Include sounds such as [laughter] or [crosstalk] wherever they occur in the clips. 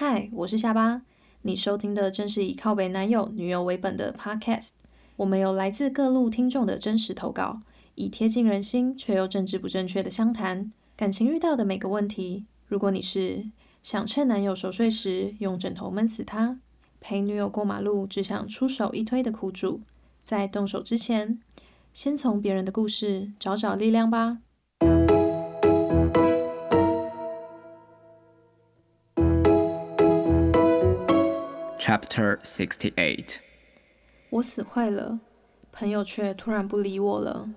嗨，我是下巴。你收听的正是以靠北男友、女友为本的 Podcast。我们有来自各路听众的真实投稿，以贴近人心却又政治不正确的相谈感情遇到的每个问题。如果你是想趁男友熟睡时用枕头闷死他，陪女友过马路只想出手一推的苦主，在动手之前，先从别人的故事找找力量吧。Chapter Sixty Eight，我死坏了，朋友却突然不理我了。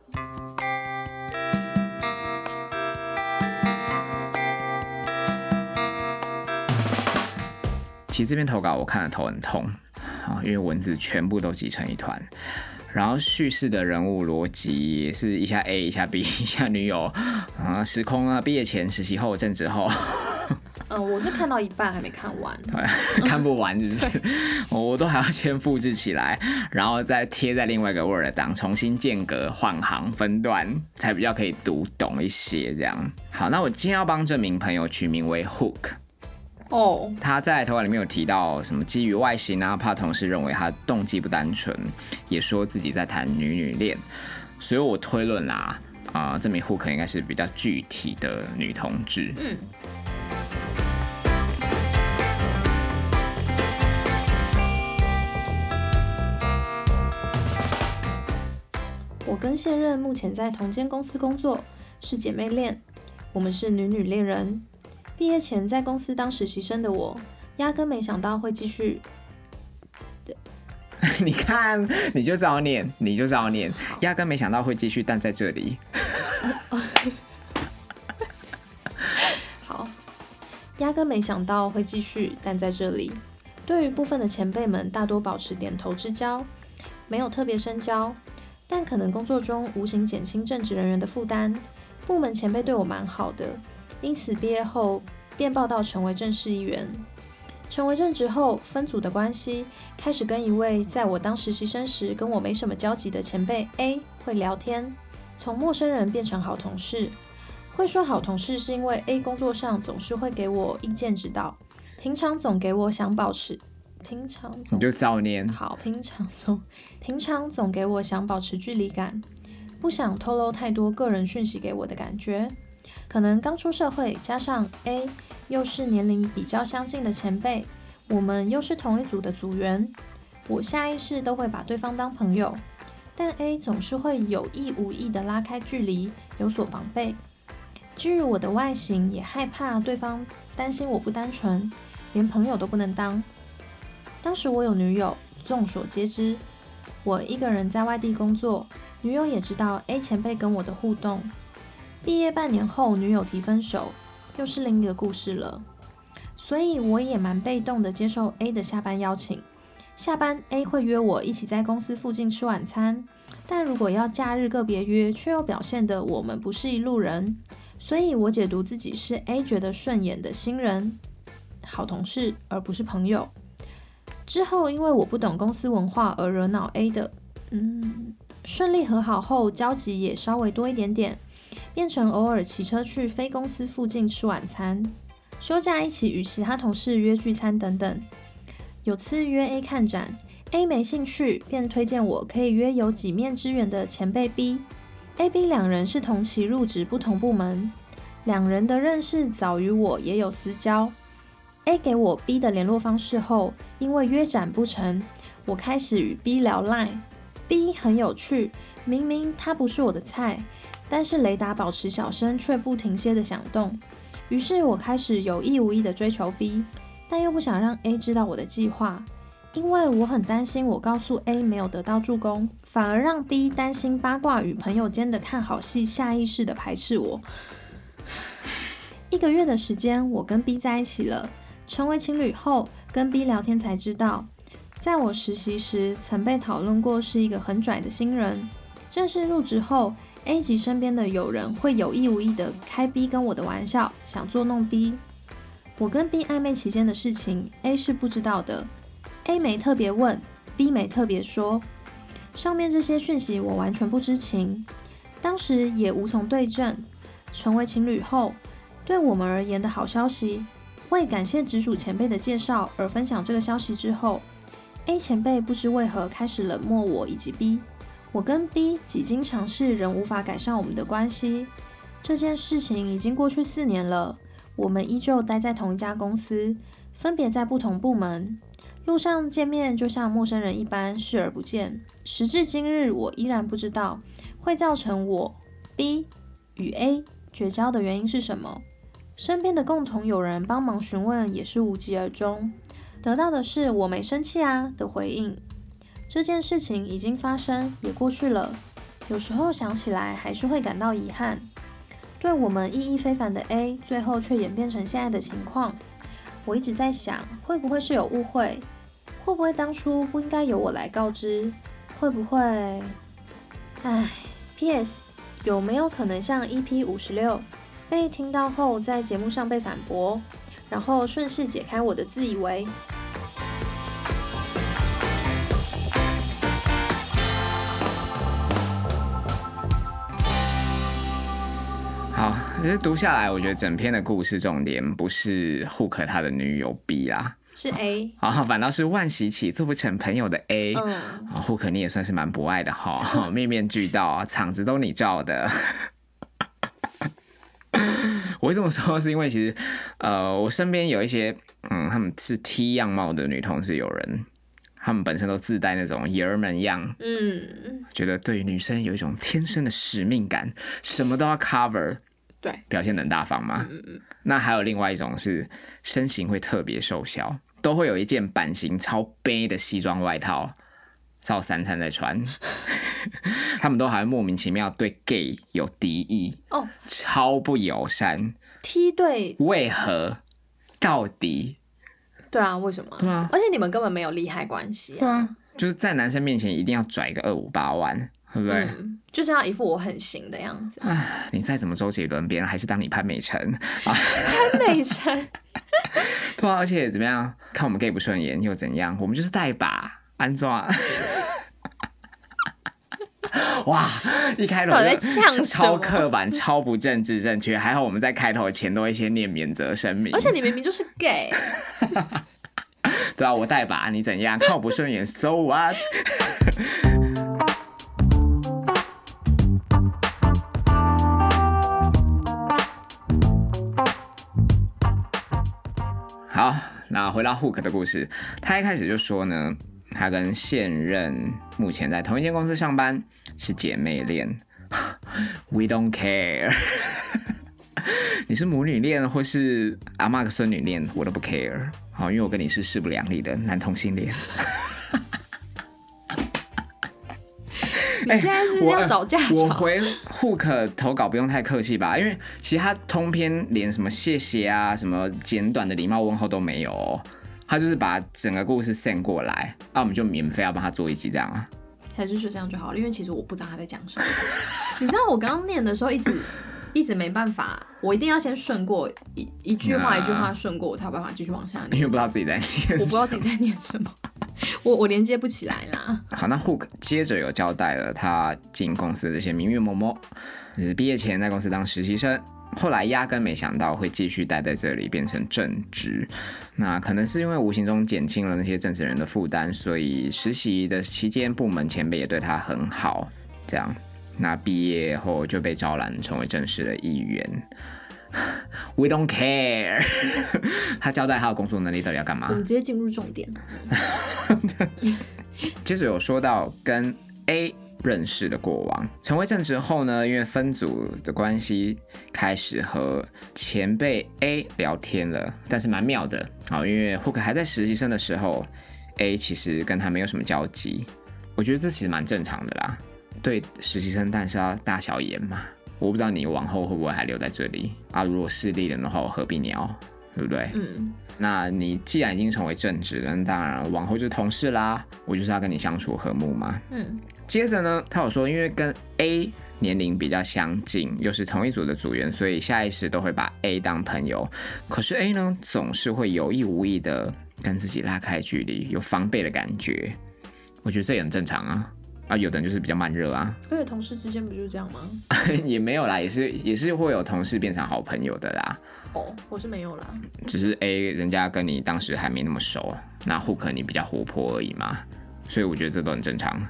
其实这篇投稿我看了头很痛啊，因为文字全部都挤成一团，然后叙事的人物逻辑也是一下 A 一下 B 一下女友啊，时空啊，毕业前、实习后、正职后。嗯，我是看到一半还没看完，[laughs] [laughs] 看不完是不是？[laughs] 我都还要先复制起来，然后再贴在另外一个 Word 档，重新间隔换行分段，才比较可以读懂一些。这样好，那我今天要帮这名朋友取名为 Hook。哦，他在投稿里面有提到什么基于外形啊，怕同事认为他动机不单纯，也说自己在谈女女恋，所以我推论啦，啊，这名 Hook 应该是比较具体的女同志。嗯。跟现任目前在同间公司工作，是姐妹恋。我们是女女恋人。毕业前在公司当实习生的我，压根没想到会继续。[laughs] 你看，你就照念，你就照念，压根没想到会继续，但在这里。好，压根没想到会继续，[laughs] 但在这里。对于部分的前辈们，大多保持点头之交，没有特别深交。但可能工作中无形减轻正职人员的负担，部门前辈对我蛮好的，因此毕业后便报道成为正式一员。成为正职后，分组的关系开始跟一位在我当实习生时跟我没什么交集的前辈 A 会聊天，从陌生人变成好同事。会说好同事是因为 A 工作上总是会给我意见指导，平常总给我想保持。平常你就早年好，平常总 [laughs] 平常总给我想保持距离感，不想透露太多个人讯息给我的感觉。可能刚出社会，加上 A 又是年龄比较相近的前辈，我们又是同一组的组员，我下意识都会把对方当朋友。但 A 总是会有意无意的拉开距离，有所防备。基于我的外形，也害怕对方担心我不单纯，连朋友都不能当。当时我有女友，众所皆知，我一个人在外地工作，女友也知道 A 前辈跟我的互动。毕业半年后，女友提分手，又是另一个故事了。所以我也蛮被动的接受 A 的下班邀请。下班 A 会约我一起在公司附近吃晚餐，但如果要假日个别约，却又表现的我们不是一路人。所以我解读自己是 A 觉得顺眼的新人，好同事，而不是朋友。之后，因为我不懂公司文化而惹恼 A 的，嗯，顺利和好后，交集也稍微多一点点，变成偶尔骑车去非公司附近吃晚餐，休假一起与其他同事约聚餐等等。有次约 A 看展，A 没兴趣，便推荐我可以约有几面之缘的前辈 B。A、B 两人是同期入职不同部门，两人的认识早于我，也有私交。A 给我 B 的联络方式后，因为约展不成，我开始与 B 聊 Line。B 很有趣，明明他不是我的菜，但是雷达保持小声却不停歇的响动。于是我开始有意无意的追求 B，但又不想让 A 知道我的计划，因为我很担心我告诉 A 没有得到助攻，反而让 B 担心八卦与朋友间的看好戏，下意识的排斥我。[laughs] 一个月的时间，我跟 B 在一起了。成为情侣后，跟 B 聊天才知道，在我实习时曾被讨论过是一个很拽的新人。正式入职后，A 级身边的友人会有意无意的开 B 跟我的玩笑，想作弄 B。我跟 B 暧昧期间的事情，A 是不知道的。A 没特别问，B 没特别说。上面这些讯息我完全不知情，当时也无从对证。成为情侣后，对我们而言的好消息。为感谢直属前辈的介绍而分享这个消息之后，A 前辈不知为何开始冷漠我以及 B。我跟 B 几经尝试仍无法改善我们的关系。这件事情已经过去四年了，我们依旧待在同一家公司，分别在不同部门。路上见面就像陌生人一般视而不见。时至今日，我依然不知道会造成我 B 与 A 绝交的原因是什么。身边的共同友人帮忙询问，也是无疾而终，得到的是“我没生气啊”的回应。这件事情已经发生，也过去了。有时候想起来，还是会感到遗憾。对我们意义非凡的 A，最后却演变成现在的情况。我一直在想，会不会是有误会？会不会当初不应该由我来告知？会不会？唉，P.S. 有没有可能像 EP 五十六被听到后，在节目上被反驳，然后顺势解开我的自以为？好，其实读下来，我觉得整篇的故事重点不是 Hook 他的女友 B 啦，是 A，啊，反倒是万喜起做不成朋友的 A。嗯，啊，Hook 你也算是蛮不爱的哈，面面俱到，场子都你罩的。[laughs] 我会这么说，是因为其实，呃，我身边有一些，嗯，他们是 T 样貌的女同事有人，他们本身都自带那种爷们样，嗯，觉得对女生有一种天生的使命感，什么都要 cover，对，表现得很大方嘛。那还有另外一种是身形会特别瘦小，都会有一件版型超背的西装外套，照三餐在穿。[laughs] 他们都还莫名其妙对 gay 有敌意，哦超不友善。，T 队，为何？到底？对啊，为什么？对啊而且你们根本没有利害关系啊，啊，就是在男生面前一定要拽个二五八万，对不对？嗯，就是要一副我很行的样子。啊，你再怎么周杰伦，别人还是当你潘美辰啊。潘美辰，[laughs] 对啊，而且怎么样？看我们 gay 不顺眼又怎样？我们就是带把安装。[laughs] 哇！一开头在呛超刻板、超不政治正确。还好我们在开头前都会先念免责声明。而且你明明就是 gay，[laughs] 对啊，我带把你怎样？看我不顺眼，so what？好，那回到 Hook 的故事，他一开始就说呢，他跟现任目前在同一间公司上班，是姐妹恋。We don't care。[laughs] 你是母女恋或是阿妈跟孙女恋，我都不 care。好，因为我跟你是势不两立的男同性恋。你现在是要找架哎我？回 Hook 投稿不用太客气吧，因为其他通篇连什么谢谢啊、什么简短的礼貌问候都没有、哦，他就是把整个故事 send 过来，那、我们就免费要帮他做一集这样啊。还是说这样就好了？因为其实我不知道他在讲什么。你知道我刚刚念的时候，一直 [laughs] 一直没办法，我一定要先顺过一一句话啊一句话顺过，我才有办法继续往下念。因为不知道自己在念，我不知道自己在念什么，我我连接不起来啦。好，那 Hook 接着有交代了他进公司的这些名月某某，就是毕业前在公司当实习生，后来压根没想到会继续待在这里变成正职。那可能是因为无形中减轻了那些正职人的负担，所以实习的期间部门前辈也对他很好。这样，那毕业后就被招揽成为正式的一员。[laughs] We don't care。[laughs] 他交代他的工作能力到底要干嘛我？们直接进入重点。[laughs] 接着有说到跟 A 认识的过往，成为正职后呢，因为分组的关系，开始和前辈 A 聊天了，但是蛮妙的啊、因为 Hook 还在实习生的时候，A 其实跟他没有什么交集，我觉得这其实蛮正常的啦。对实习生，但是要大小眼嘛。我不知道你往后会不会还留在这里啊？如果势利人的话，我何必鸟，对不对？嗯，那你既然已经成为正职了，那当然往后就是同事啦。我就是要跟你相处和睦嘛。嗯，接着呢，他有说，因为跟 A 年龄比较相近，又是同一组的组员，所以下意识都会把 A 当朋友。可是 A 呢，总是会有意无意的跟自己拉开距离，有防备的感觉。我觉得这也很正常啊。啊，有的人就是比较慢热啊，[laughs] 而且同事之间不就是这样吗？[laughs] 也没有啦，也是也是会有同事变成好朋友的啦。哦，我是没有啦。只是 A 人家跟你当时还没那么熟，那 Hook 你比较活泼而已嘛，所以我觉得这都很正常。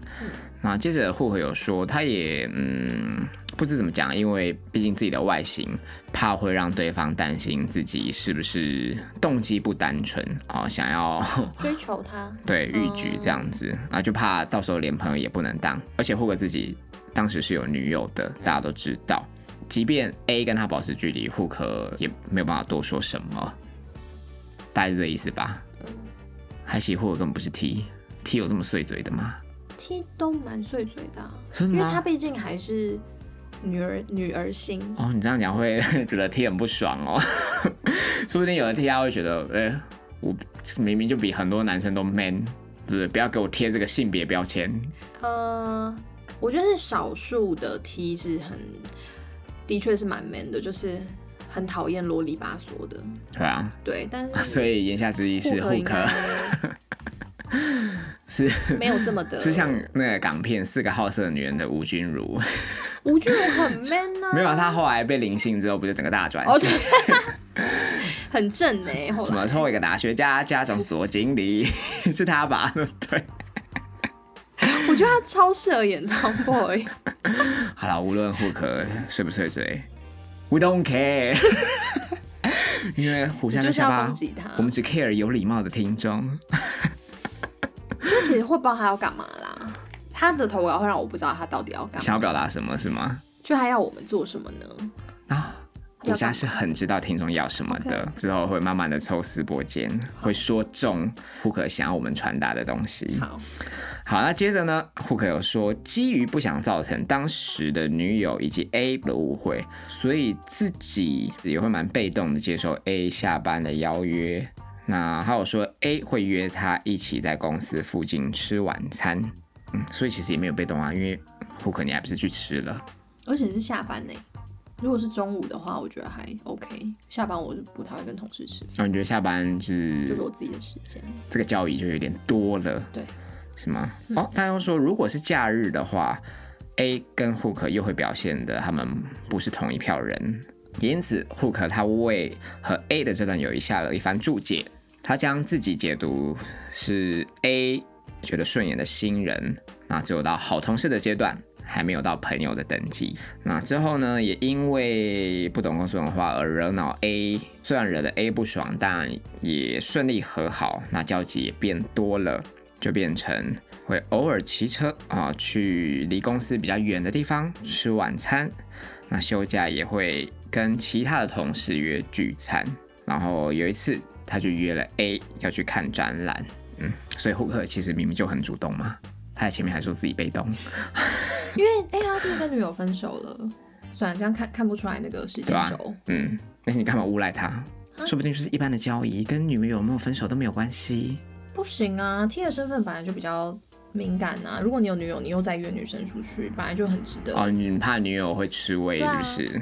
那接着 Hook 有说，他也嗯不知怎么讲，因为毕竟自己的外形，怕会让对方担心自己是不是动机不单纯啊、[laughs] 想要追求他，[laughs] 对欲举这样子，啊就怕到时候连朋友也不能当，而且 Hook 自己当时是有女友的，大家都知道。即便 A 跟他保持距离，Hook 也没有办法多说什么，大概是这意思吧。还其实 Hook 根本不是 T，T 有这么碎嘴的吗？T 都蛮碎嘴的啊、真的因为他？毕竟还是女儿女儿心。哦，你这样讲会 [laughs] 觉得 T 很不爽哦，[laughs] 说不定有的 T 他会觉得，哎、我明明就比很多男生都 man，对不对？不要给我贴这个性别标签。呃，我觉得是少数的 T 是很，的确是蛮 man 的，就是很讨厌啰里吧嗦的。对啊，对，但是 [laughs] 所以言下之意是 Hook 该是没有这么的，是像那个港片《四个好色的女人》的吴君如，吴君如很 man 呢、啊，没有他后来被灵性之后，不就整个大转哦型，[laughs] 很正哎、[laughs] 后什么来抽一个大学家，家长所经理，[laughs] 是他吧？对？我觉得他超适合演 Tomboy，好了，无论 Hook 碎不睡嘴，We don't care，因为互相就是要跟下巴攻，击他。我们只 care 有礼貌的听众。就其实会不知道他要干嘛啦。他的投稿会让我不知道他到底要干嘛，想要表达什么是吗？就他要我们做什么呢？啊，我家是很知道听众要什么的，之后会慢慢的抽丝剥茧，会说中 Hook 想要我们传达的东西。好，好，那接着呢，Hook 有说，基于不想造成当时的女友以及 A 的误会，所以自己也会蛮被动的接受 A 下班的邀约。那还有说 A 会约他一起在公司附近吃晚餐，嗯，所以其实也没有被动啊，因为 Hook 你还不是去吃了，而且是下班呢。如果是中午的话，我觉得还 OK。下班我就不太会跟同事吃，然后你觉得下班是就是是我自己的时间。这个交易就有点多了，对，是吗？哦，他又说，如果是假日的话，A 跟 Hook 又会表现的他们不是同一票人，因此 Hook 他为和 A 的这段友谊下了一番注解，他将自己解读是 A 觉得顺眼的新人，那只有到好同事的阶段。还没有到朋友的等级，那之后呢，也因为不懂公司文化而惹恼 A，虽然惹得 A 不爽，但也顺利和好，那交集也变多了，就变成会偶尔骑车啊去离公司比较远的地方吃晚餐，那休假也会跟其他的同事约聚餐，然后有一次他就约了 A 要去看展览，嗯，所以胡克其实明明就很主动嘛，他在前面还说自己被动，因为哎、他是不是跟女友分手了？算了，这样看看不出来那个时对吧间轴。嗯，那你干嘛诬赖他？说不定就是一般的交易，跟女友有没有分手都没有关系。不行啊，T 的身份本来就比较敏感啊。如果你有女友，你又再约女生出去，本来就很值得。哦，你怕女友会吃味是不是、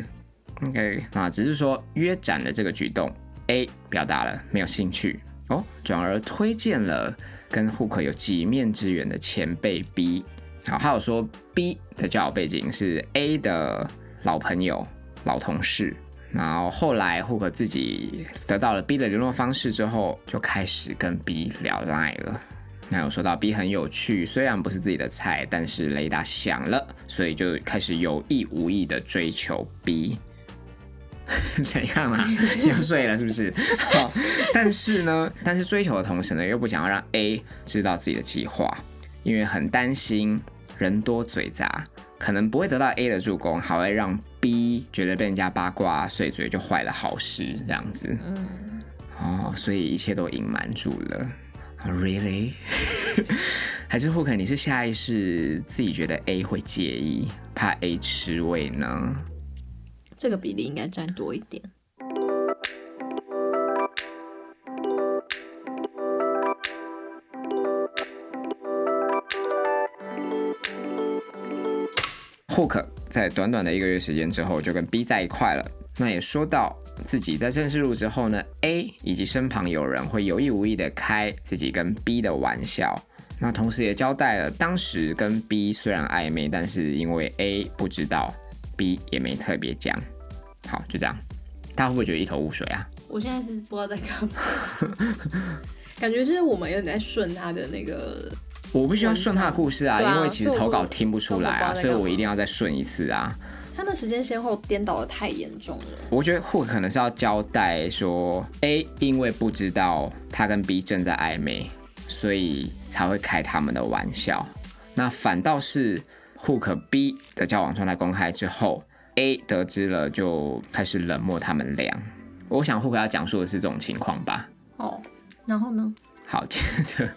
o k 啊，只是说约展的这个举动，A 表达了没有兴趣哦，转而推荐了跟 Hook 有几面之缘的前辈 B。好，还有说 B 的交友背景是 A 的老朋友、老同事。然后后来 Hook 自己得到了 B 的联络方式之后，就开始跟 B 聊 Line 了。那有说到 B 很有趣，虽然不是自己的菜，但是雷达响了，所以就开始有意无意的追求 B。[laughs] 怎样啦？[laughs] 又睡了是不是？[laughs] 好，但是呢，但是追求的同时呢，又不想要让 A 知道自己的计划，因为很担心人多嘴杂，可能不会得到 A 的助攻，还会让 B 觉得被人家八卦所以嘴就坏了好事这样子。嗯，哦，所以一切都隐瞒住了。Oh, really？还是或可能你是下意识自己觉得 A 会介意，怕 A 吃味呢？这个比例应该占多一点。Hook 在短短的一个月时间之后就跟 B 在一块了。那也说到自己在正式入职后呢，A 以及身旁有人会有意无意的开自己跟 B 的玩笑。那同时也交代了，当时跟 B 虽然暧昧，但是因为 A 不知道，B 也没特别讲。好，就这样。大家会不会觉得一头雾水啊？我现在是不知道在干嘛，感觉就是我们有点在顺他的那个，[laughs] 我必须要顺他的故事啊，啊因为其实投稿听不出来啊，所以我一定要再顺一次啊。他的时间先后颠倒的太严重了。我觉得 Hook 可能是要交代说，A 因为不知道他跟 B 正在暧昧，所以才会开他们的玩笑。那反倒是 Hook B 的交往状态公开之后，A 得知了就开始冷漠他们俩。我想 Hook 要讲述的是这种情况吧。哦，然后呢？好，[laughs] 接着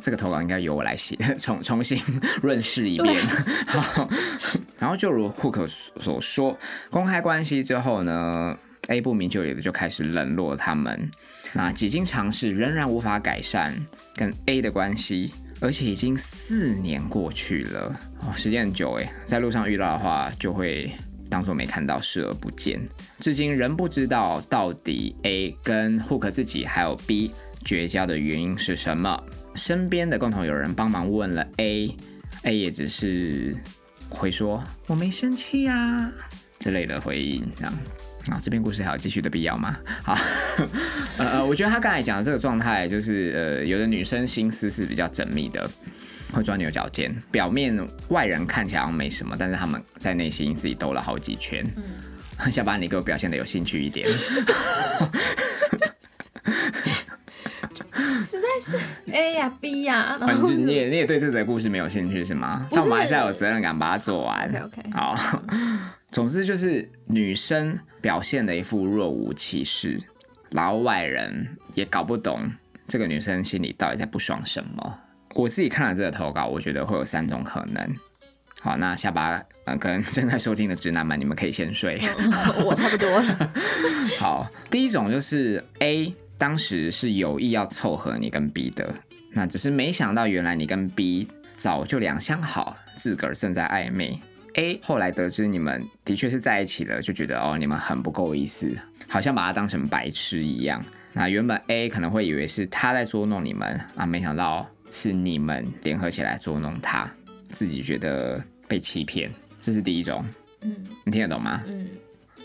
这个投稿应该由我来写，[laughs] 重重新润饰一遍。[laughs] 好，然后就如 Hook 所说，公开关系之后呢，A 不明就里的就开始冷落他们。那几经尝试，仍然无法改善跟 A 的关系，而且已经四年过去了，哦，时间很久诶，在路上遇到的话，就会当做没看到，视而不见。至今仍不知道到底 A 跟 Hook 自己还有 B 绝交的原因是什么。身边的共同友人帮忙问了 A，A 也只是回说我没生气啊之类的回应，这样。啊，这篇故事还有继续的必要吗？好，[laughs] 呃呃，我觉得他刚才讲的这个状态，就是呃，有的女生心思是比较缜密的，会钻牛角尖，表面外人看起来好像没什么，但是他们在内心自己兜了好几圈。[laughs] 下巴，你给我表现的有兴趣一点。[laughs] 实在是 A 呀 B 呀，然啊后你你也你也对这则故事没有兴趣是吗？那我们还是要有责任感把它做完。OK，OK 好，总之就是女生表现的一副若无其事，然后外人也搞不懂这个女生心里到底在不爽什么。我自己看了这个投稿，我觉得会有三种可能。好，那下巴呃，跟正在收听的直男们，你们可以先睡。[laughs] 我差不多了。好，第一种就是 A 当时是有意要凑合你跟 B 的，那只是没想到原来你跟 B 早就两相好，自个儿正在暧昧。A 后来得知你们的确是在一起了，就觉得哦你们很不够意思，好像把他当成白痴一样。那原本 A 可能会以为是他在捉弄你们啊，没想到是你们联合起来捉弄他，自己觉得被欺骗，这是第一种。嗯你听得懂吗？嗯，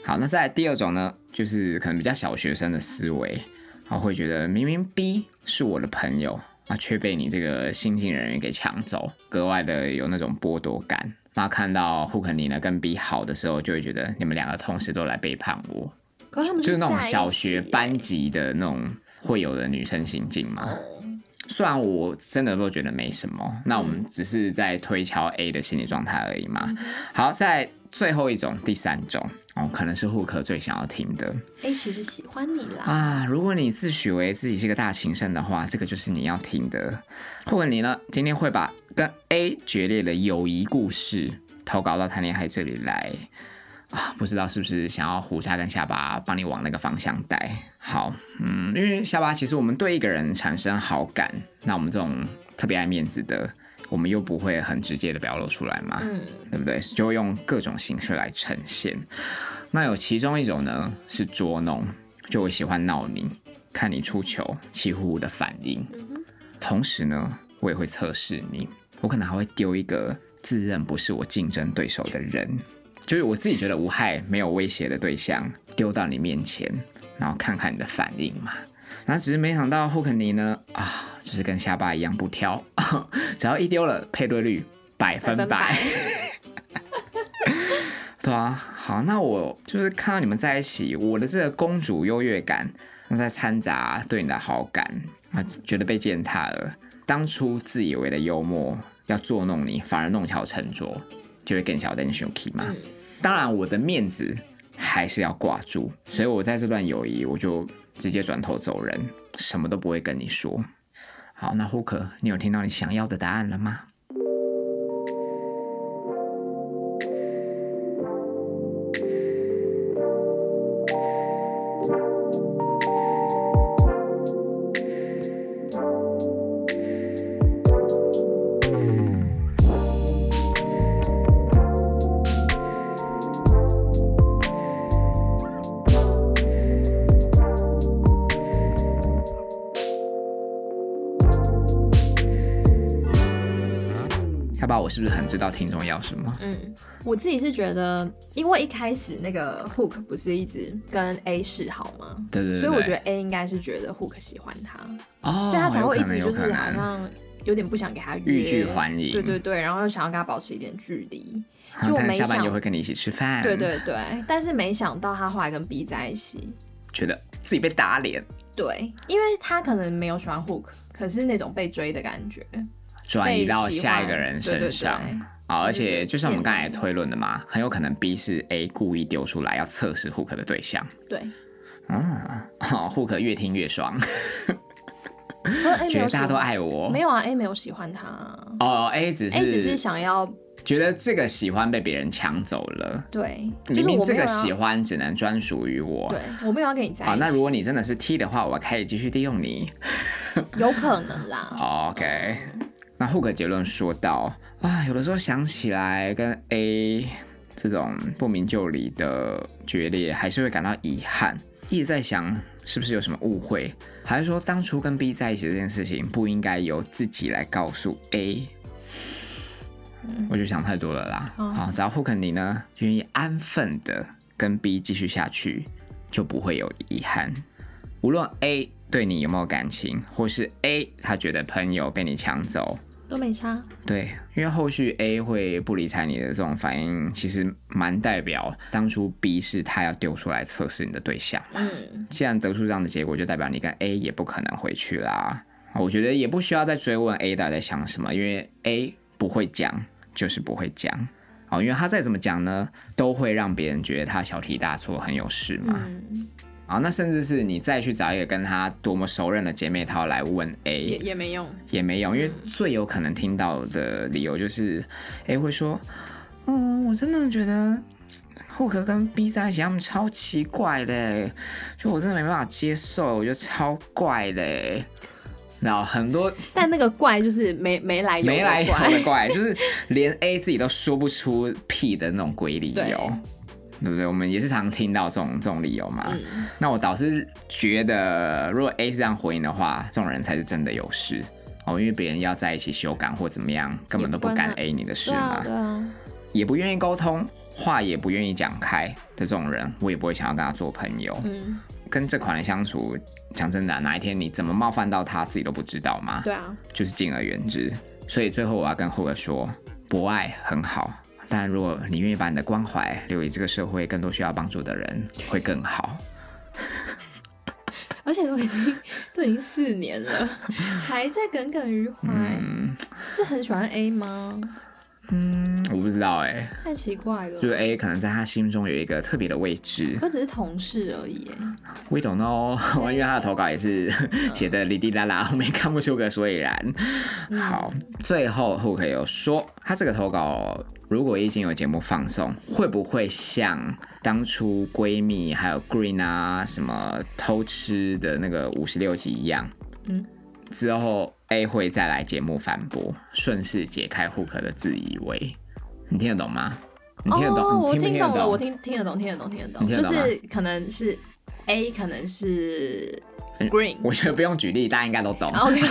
好，那再来第二种呢，就是可能比较小学生的思维，然后会觉得明明 B 是我的朋友啊，却被你这个新进人员给抢走，格外的有那种剥夺感。那看到 Hook 你呢跟 B 好的时候，就会觉得你们两个同时都来背叛我，可是他们就是那种小学班级的那种会有的女生行径嘛。哦，虽然我真的都觉得没什么，那我们只是在推敲 A 的心理状态而已嘛。好，在最后一种，第三种哦，可能是户口最想要听的 A 其实喜欢你啦。啊。如果你自诩为自己是个大情圣的话，这个就是你要听的。或者你呢，今天会把跟 A 决裂的友谊故事投稿到谈恋爱这里来啊？不知道是不是想要胡渣跟下巴帮你往那个方向带？好，嗯，因为下巴其实我们对一个人产生好感，那我们这种特别爱面子的，我们又不会很直接的表露出来嘛。嗯，对不对？就会用各种形式来呈现。那有其中一种呢是捉弄，就我喜欢闹你，看你出糗，气呼呼的反应。同时呢，我也会测试你，我可能还会丢一个自认不是我竞争对手的人，就是我自己觉得无害、没有威胁的对象丢到你面前，然后看看你的反应嘛。然后只是没想到霍肯尼呢，啊，就是跟下巴一样不挑，[laughs] 只要一丢了，配对率百分百。百 [laughs] 对啊，好，那我就是看到你们在一起，我的这个公主优越感，那在掺杂对你的好感，啊，觉得被践踏了。当初自以为的幽默要捉弄你，反而弄巧成拙，就会更小灯 s h k 嘛。当然，我的面子还是要挂住，所以我在这段友谊，我就直接转头走人，什么都不会跟你说。好，那胡可你有听到你想要的答案了吗？是不是很知道听众要什么？嗯，我自己是觉得，因为一开始那个 Hook 不是一直跟 A 示好吗？对对对所以我觉得得 A 应该是觉得 Hook 喜欢他，哦，所以他才会一直就是好像有点不想给他欲拒还迎对对对，然后又想要跟他保持一点距离。就我没想下班又会跟你一起吃饭，对，对对，但是没想到他后来跟 B 在一起。觉得自己被打脸，对，因为他可能没有喜欢 Hook，可是那种被追的感觉。转移到下一欢个人身上。对啊，而且就像我们刚才推论的嘛，很有可能 B 是 A 故意丢出来要测试 Hook 的对象。对，嗯，好，Hook 越听越爽，觉得大家都欢，爱我。没有啊，A 没有喜欢他哦，A 只是，A 只是想要觉得这个喜欢被别人抢走了，对，就明是明这个喜欢只能专属于我。对我没有要跟你在一起。好，那如果你真的是 T 的话，我可以继续利用你。有可能啦，OK，那 Hook 结论说到啊，有的时候想起来跟 A 这种不明就里的决裂，还是会感到遗憾，一直在想是不是有什么误会，还是说当初跟 B 在一起这件事情不应该由自己来告诉 A。我就想太多了啦。哦好，只要 Hook 你呢愿意安分的跟 B 继续下去，就不会有遗憾。无论 A 对你有没有感情，或是 A 他觉得朋友被你抢走，都没差。对，因为后续 A 会不理睬你的这种反应，其实蛮代表当初 B 是他要丢出来测试你的对象。嗯，既然得出这样的结果，就代表你跟 A 也不可能回去啦。我觉得也不需要再追问 A 到底在想什么，因为 A 不会讲，就是不会讲。哦，因为他再怎么讲呢，都会让别人觉得他小题大做，很有事嘛。嗯，啊、那甚至是你再去找一个跟他多么熟认的姐妹淘来问 A，也也没用。也没用，因为最有可能听到的理由就是，A 会说，嗯，我真的觉得 Hook 跟 B 在一起，他们超奇怪的，就我真的没办法接受，我觉得超怪的。然后很多 [laughs] 但那个怪就是没没来由没来由的怪，就是连 A 自己都说不出屁的那种鬼理 [laughs] 由，对对不对？我们也是常听到这种这种理由嘛。嗯，那我倒是觉得，如果 A 是这样回应的话，这种人才是真的有事哦，因为别人要在一起修改或怎么样，根本都不敢 A 你的事对嘛，啊对啊，也不愿意沟通，话也不愿意讲开的这种人，我也不会想要跟他做朋友。嗯，跟这款人相处，讲真的啊、哪一天你怎么冒犯到他自己都不知道嘛，对啊，就是敬而远之。所以最后我要跟后哥说，博爱很好。但如果你愿意把你的关怀留给这个社会更多需要帮助的人，会更好。[laughs] 而且都已经都已经四年了，[laughs] 还在耿耿于怀，嗯是很喜欢 A 吗？嗯，我不知道哎、太奇怪了，就是 A 可能在他心中有一个特别的位置可只是同事而已耶。，We don't know，[laughs] 因为他的投稿也是写的哩哩啦啦，我们也看不出个所以然。好，最后 Hook 有说，他这个投稿如果已经有节目放送，会不会像当初闺蜜还有 Green 啊什么偷吃的那个五十六集一样？嗯，之后 A 会再来节目反驳，顺势解开 Hook 的自以为。你听得懂吗？你听得懂？哦，我你听不听得懂了，我听听得懂，听得懂，听得懂，得懂吗就是可能是 A，可能是嗯 Green。我觉得不用举例，大家应该都懂。OK，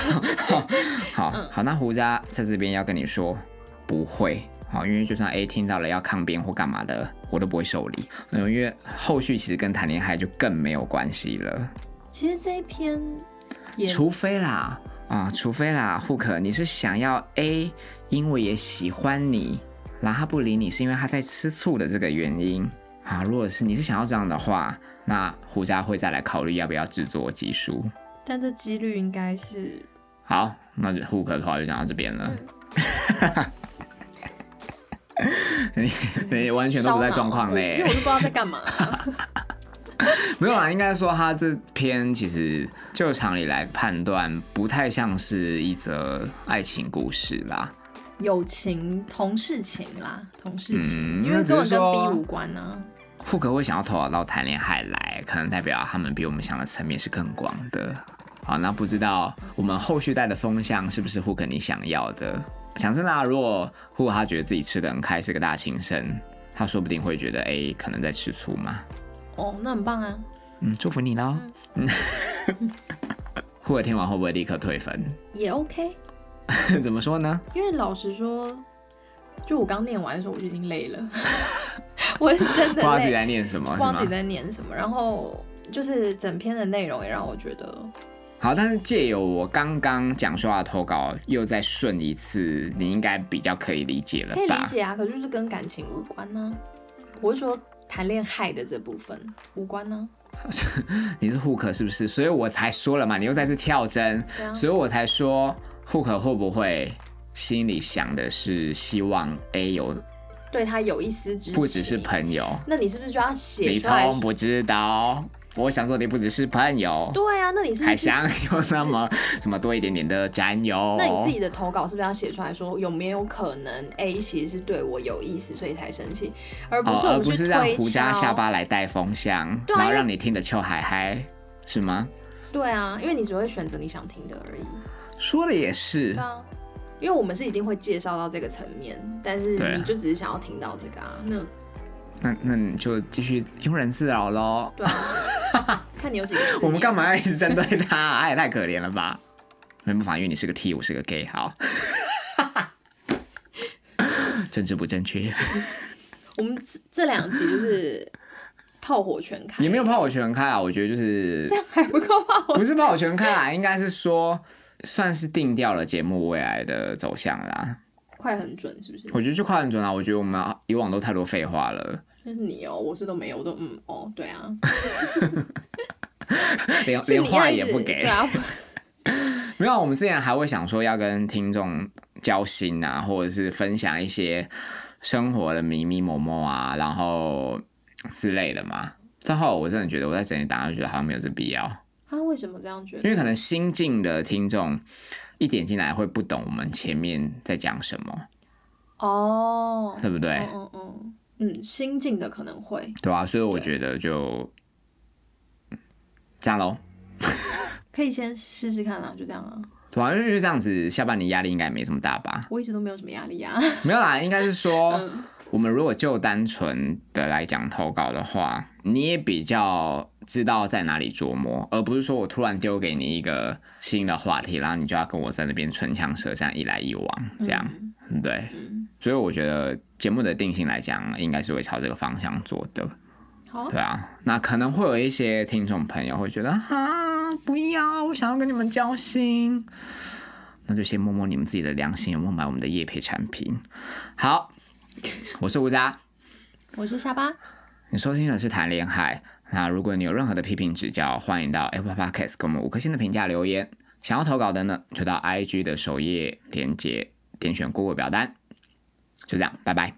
[laughs] 好好，那胡渣在这边要跟你说，不会。好，因为就算 A 听到了要抗辩或干嘛的，我都不会受理。嗯，因为后续其实跟谈恋爱就更没有关系了，其实这一篇也除非啦，啊，除非啦，Hook，你是想要 A，因为也喜欢你，然后他不理你是因为他在吃醋的这个原因。啊，如果是你是想要这样的话，那胡家会再来考虑要不要制作集数。但这几率应该是好，那就 Hook 的话就讲到这边了。[laughs] [laughs] 你你完全都不在状况内因为我，都不知道在干嘛。[laughs] 没有啦，应该说他这篇其实就常理来判断，不太像是一则爱情故事啦。友情、同事情啦，同事情，嗯因为根本跟 B 无关啊。Hook 会想要投稿到谈恋爱来，可能代表他们比我们想的层面是更广的。好，那不知道我们后续带的风向是不是 Hook 你想要的？讲真的啊，如果 Hook 他觉得自己吃的很开，是个大情圣，他说不定会觉得 A 可能在吃醋嘛。哦，那很棒啊，嗯，祝福你喽。嗯，Hook 听完会不会立刻退粉？也 OK。[laughs] 怎么说呢？因为老实说，就我刚念完的时候，我就已经累了，[laughs] 我是真的 [laughs] 不知道自己累，在念什么，我是真的不知道自己，在念什么，不知道自己？在念什么，然后就是整篇的内容也让我觉得，好，但是借由我刚刚讲说话的投稿，又再顺一次，你应该比较可以理解了可以理？解啊，可是就是跟感情无关呢、我是说谈恋爱的这部分无关呢、[laughs] 你是 hook 是不是？所以我才说了嘛，你又再次跳针，啊，所以我才说 hook 会不会心里想的是希望 A 有对他有一丝支持，不只是朋友，那你是不是就要写你出来？从不知道。我想说你不只是朋友，对啊，那你是不还想有那么 [laughs] 什么多一点点的占有？那你自己的投稿是不是要写出来说有没有可能 A 其实是对我有意思，所以才生气，而不是而不是让胡家下巴来带风向，然后让你听得秋海嗨，是吗？对啊，因为你只会选择你想听的而已。说的也是因为我们是一定会介绍到这个层面，但是你就只是想要听到这个啊，那那那你就继续庸人自扰喽。对啊，[laughs] 看你有几个。我们干嘛要一直针对他？他也太可怜了吧？没办法，因为你是个 T，我是个 gay，好。[laughs] 政治不正确，我们这这两集就是炮火全开，也没有炮火全开啊。我觉得就是这样还不够炮火不是炮火全开啊，应该是说算是定掉了节目未来的走向啦。快很准，是不是？我觉得就快很准啊。我觉得我们以往都太多废话了，那是你哦，我是都没有，我都嗯哦，对啊，[laughs] 连是连话也不给 [laughs] 没有，我们之前还会想说要跟听众交心啊，或者是分享一些生活的迷迷摸摸啊，然后之类的嘛。但后来我真的觉得，我在整理档案，觉得好像没有这必要，他为什么这样觉得？因为可能新进的听众一点进来会不懂我们前面在讲什么，哦，对不对？嗯嗯嗯嗯，新进的可能会对啊，所以我觉得就嗯这样喽。[laughs] 可以先试试看啊，就这样啊。对啊，因为就这样子，下半年压力应该没什么大吧？我一直都没有什么压力啊。没有啦，应该是说。[laughs] 嗯，我们如果就单纯的来讲投稿的话，你也比较知道在哪里琢磨，而不是说我突然丢给你一个新的话题，然后你就要跟我在那边唇枪舌战，一来一往这样，对所以我觉得节目的定性来讲，应该是会朝这个方向做的，对啊。那可能会有一些听众朋友会觉得，哈，不要，我想要跟你们交心。那就先摸摸你们自己的良心，有没有买我们的叶配产品？好，[laughs] 我是吴佳。我是下巴，你收听的是谈恋爱。那如果你有任何的批评指教，欢迎到 Apple Podcast 给我们五颗星的评价留言。想要投稿的呢，就到 IG 的首页连接点选 Google 表单。就这样，拜拜。